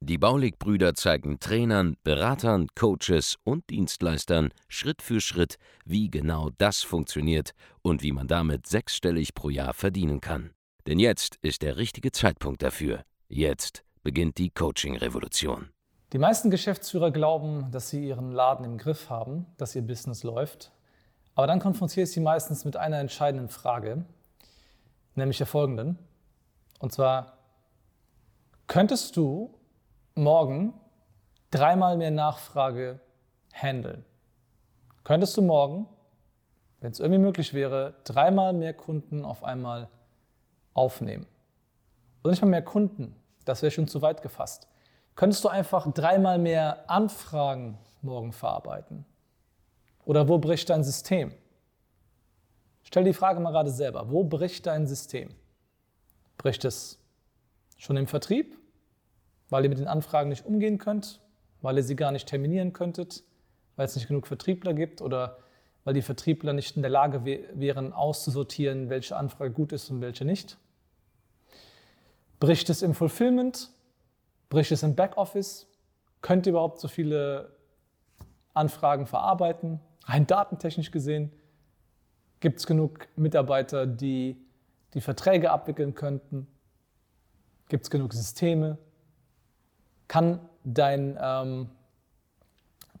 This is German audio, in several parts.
Die Baulig-Brüder zeigen Trainern, Beratern, Coaches und Dienstleistern Schritt für Schritt, wie genau das funktioniert und wie man damit sechsstellig pro Jahr verdienen kann. Denn jetzt ist der richtige Zeitpunkt dafür. Jetzt beginnt die Coaching-Revolution. Die meisten Geschäftsführer glauben, dass sie ihren Laden im Griff haben, dass ihr Business läuft. Aber dann konfrontiere ich sie meistens mit einer entscheidenden Frage, nämlich der folgenden. Und zwar, könntest du morgen dreimal mehr Nachfrage handeln? Könntest du morgen, wenn es irgendwie möglich wäre, dreimal mehr Kunden auf einmal aufnehmen? Oder nicht mal mehr Kunden, das wäre schon zu weit gefasst. Könntest du einfach dreimal mehr Anfragen morgen verarbeiten? Oder wo bricht dein System? Stell die Frage mal gerade selber. Wo bricht dein System? Bricht es schon im Vertrieb? Weil ihr mit den Anfragen nicht umgehen könnt, weil ihr sie gar nicht terminieren könntet, weil es nicht genug Vertriebler gibt oder weil die Vertriebler nicht in der Lage wären, auszusortieren, welche Anfrage gut ist und welche nicht. Bricht es im Fulfillment? Bricht es im Backoffice? Könnt ihr überhaupt so viele Anfragen verarbeiten? Rein datentechnisch gesehen gibt es genug Mitarbeiter, die die Verträge abwickeln könnten? Gibt es genug Systeme? Kann dein, ähm,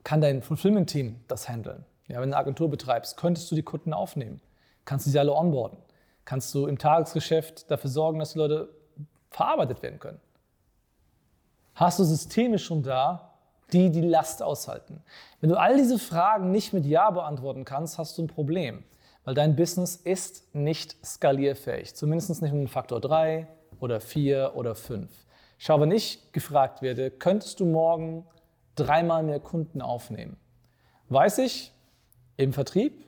kann dein Fulfillment-Team das handeln? Ja, wenn du eine Agentur betreibst, könntest du die Kunden aufnehmen? Kannst du sie alle onboarden? Kannst du im Tagesgeschäft dafür sorgen, dass die Leute verarbeitet werden können? Hast du Systeme schon da, die die Last aushalten? Wenn du all diese Fragen nicht mit Ja beantworten kannst, hast du ein Problem, weil dein Business ist nicht skalierfähig, zumindest nicht um den Faktor 3 oder 4 oder 5. Schau, wenn ich gefragt werde, könntest du morgen dreimal mehr Kunden aufnehmen? Weiß ich, im Vertrieb,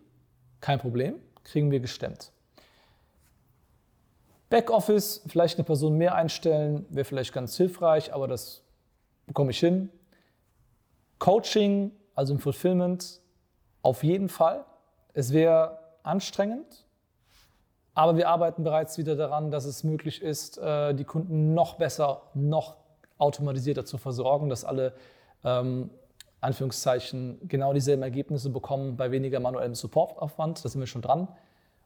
kein Problem, kriegen wir gestemmt. Backoffice, vielleicht eine Person mehr einstellen, wäre vielleicht ganz hilfreich, aber das bekomme ich hin. Coaching, also im Fulfillment, auf jeden Fall. Es wäre anstrengend, aber wir arbeiten bereits wieder daran, dass es möglich ist, äh, die Kunden noch besser, noch automatisierter zu versorgen, dass alle ähm, Anführungszeichen genau dieselben Ergebnisse bekommen bei weniger manuellem Supportaufwand. Da sind wir schon dran.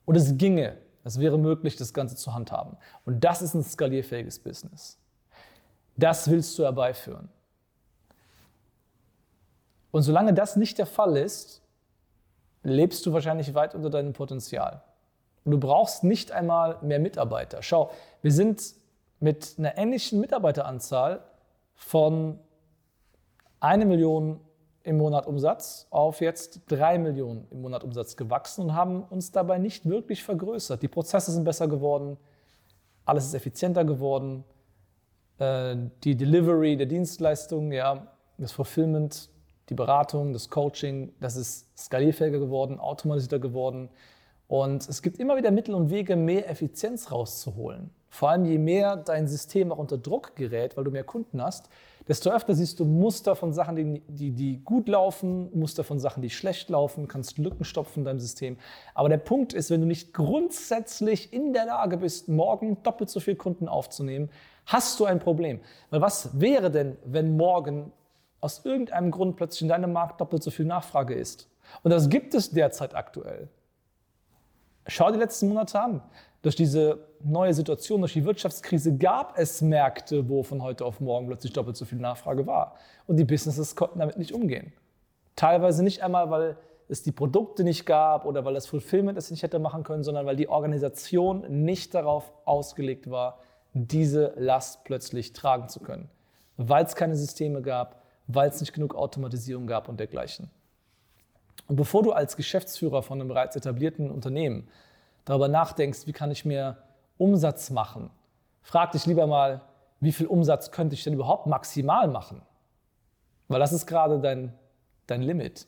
Und es ginge, es wäre möglich, das Ganze zu handhaben. Und das ist ein skalierfähiges Business. Das willst du herbeiführen. Und solange das nicht der Fall ist, lebst du wahrscheinlich weit unter deinem Potenzial. Du brauchst nicht einmal mehr Mitarbeiter. Schau, wir sind mit einer ähnlichen Mitarbeiteranzahl von eine Million im Monat Umsatz auf jetzt drei Millionen im Monat Umsatz gewachsen und haben uns dabei nicht wirklich vergrößert. Die Prozesse sind besser geworden, alles ist effizienter geworden, äh, die Delivery der Dienstleistungen, ja, das Fulfillment, die Beratung, das Coaching, das ist skalierfähiger geworden, automatisierter geworden. Und es gibt immer wieder Mittel und Wege, mehr Effizienz rauszuholen. Vor allem je mehr dein System auch unter Druck gerät, weil du mehr Kunden hast, desto öfter siehst du Muster von Sachen, die, die, die gut laufen, Muster von Sachen, die schlecht laufen, kannst Lücken stopfen in deinem System. Aber der Punkt ist, wenn du nicht grundsätzlich in der Lage bist, morgen doppelt so viele Kunden aufzunehmen, hast du ein Problem. Weil was wäre denn, wenn morgen aus irgendeinem Grund plötzlich in deinem Markt doppelt so viel Nachfrage ist? Und das gibt es derzeit aktuell. Schau die letzten Monate an. Durch diese neue Situation, durch die Wirtschaftskrise gab es Märkte, wo von heute auf morgen plötzlich doppelt so viel Nachfrage war. Und die Businesses konnten damit nicht umgehen. Teilweise nicht einmal, weil es die Produkte nicht gab oder weil das Fulfillment es nicht hätte machen können, sondern weil die Organisation nicht darauf ausgelegt war, diese Last plötzlich tragen zu können. Weil es keine Systeme gab, weil es nicht genug Automatisierung gab und dergleichen. Und bevor du als Geschäftsführer von einem bereits etablierten Unternehmen darüber nachdenkst, wie kann ich mehr Umsatz machen, frag dich lieber mal, wie viel Umsatz könnte ich denn überhaupt maximal machen? Weil das ist gerade dein, dein Limit.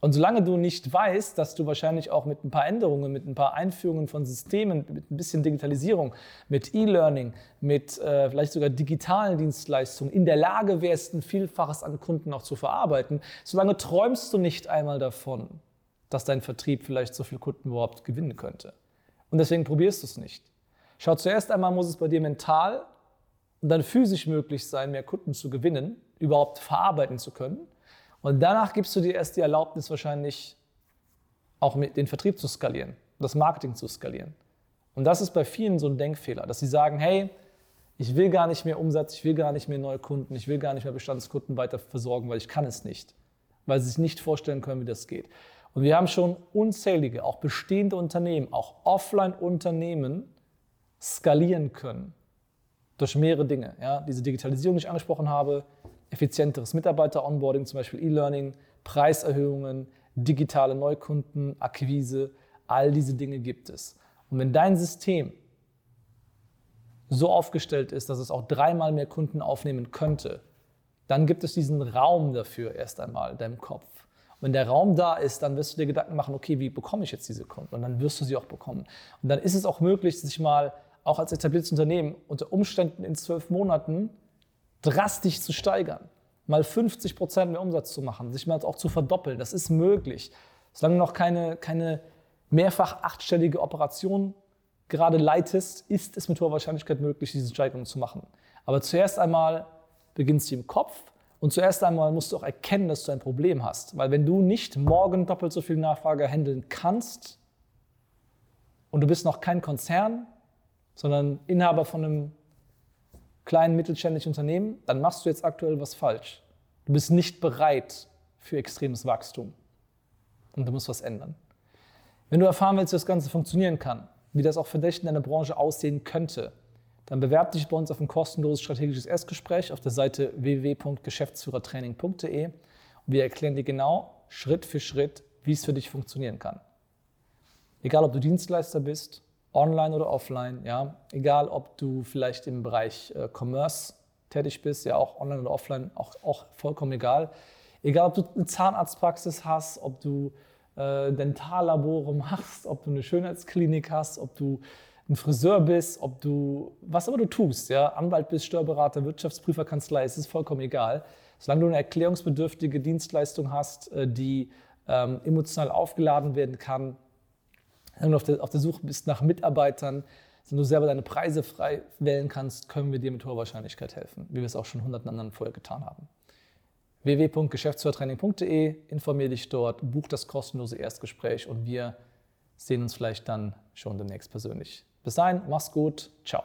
Und solange du nicht weißt, dass du wahrscheinlich auch mit ein paar Änderungen, mit ein paar Einführungen von Systemen, mit ein bisschen Digitalisierung, mit E-Learning, mit äh, vielleicht sogar digitalen Dienstleistungen in der Lage wärst, ein Vielfaches an Kunden auch zu verarbeiten, solange träumst du nicht einmal davon, dass dein Vertrieb vielleicht so viele Kunden überhaupt gewinnen könnte. Und deswegen probierst du es nicht. Schau, zuerst einmal muss es bei dir mental und dann physisch möglich sein, mehr Kunden zu gewinnen, überhaupt verarbeiten zu können. Und danach gibst du dir erst die Erlaubnis, wahrscheinlich auch mit den Vertrieb zu skalieren, das Marketing zu skalieren. Und das ist bei vielen so ein Denkfehler, dass sie sagen, hey, ich will gar nicht mehr Umsatz, ich will gar nicht mehr neue Kunden, ich will gar nicht mehr Bestandskunden weiter versorgen, weil ich kann es nicht. Weil sie sich nicht vorstellen können, wie das geht. Und wir haben schon unzählige, auch bestehende Unternehmen, auch Offline-Unternehmen skalieren können. Durch mehrere Dinge. Ja? Diese Digitalisierung, die ich angesprochen habe, effizienteres Mitarbeiter-Onboarding, zum Beispiel E-Learning, Preiserhöhungen, digitale Neukunden, Akquise, all diese Dinge gibt es. Und wenn dein System so aufgestellt ist, dass es auch dreimal mehr Kunden aufnehmen könnte, dann gibt es diesen Raum dafür erst einmal in deinem Kopf. Und wenn der Raum da ist, dann wirst du dir Gedanken machen, okay, wie bekomme ich jetzt diese Kunden? Und dann wirst du sie auch bekommen. Und dann ist es auch möglich, sich mal auch als etabliertes Unternehmen unter Umständen in zwölf Monaten drastisch zu steigern, mal 50 Prozent mehr Umsatz zu machen, sich mal auch zu verdoppeln. Das ist möglich. Solange du noch keine, keine mehrfach achtstellige Operation gerade leitest, ist es mit hoher Wahrscheinlichkeit möglich, diese Steigerung zu machen. Aber zuerst einmal beginnst du im Kopf und zuerst einmal musst du auch erkennen, dass du ein Problem hast. Weil wenn du nicht morgen doppelt so viel Nachfrage handeln kannst und du bist noch kein Konzern, sondern Inhaber von einem kleinen mittelständischen Unternehmen, dann machst du jetzt aktuell was falsch. Du bist nicht bereit für extremes Wachstum. Und du musst was ändern. Wenn du erfahren willst, wie das Ganze funktionieren kann, wie das auch für dich in deiner Branche aussehen könnte, dann bewerb dich bei uns auf ein kostenloses strategisches Erstgespräch auf der Seite www.geschäftsführertraining.de und wir erklären dir genau Schritt für Schritt, wie es für dich funktionieren kann. Egal, ob du Dienstleister bist online oder offline, ja, egal ob du vielleicht im Bereich äh, Commerce tätig bist, ja auch online oder offline, auch, auch vollkommen egal. Egal, ob du eine Zahnarztpraxis hast, ob du äh, Dentallabore machst, ob du eine Schönheitsklinik hast, ob du ein Friseur bist, ob du, was immer du tust, ja, Anwalt bist, Steuerberater, Wirtschaftsprüferkanzlei, es ist vollkommen egal. Solange du eine erklärungsbedürftige Dienstleistung hast, äh, die ähm, emotional aufgeladen werden kann, wenn du auf der, auf der Suche bist nach Mitarbeitern, wenn du selber deine Preise frei wählen kannst, können wir dir mit hoher Wahrscheinlichkeit helfen, wie wir es auch schon hunderten anderen vorher getan haben. www.geschäftsführertraining.de, informier dich dort, buch das kostenlose Erstgespräch und wir sehen uns vielleicht dann schon demnächst persönlich. Bis dahin, mach's gut, ciao.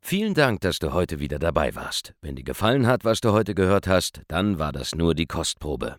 Vielen Dank, dass du heute wieder dabei warst. Wenn dir gefallen hat, was du heute gehört hast, dann war das nur die Kostprobe.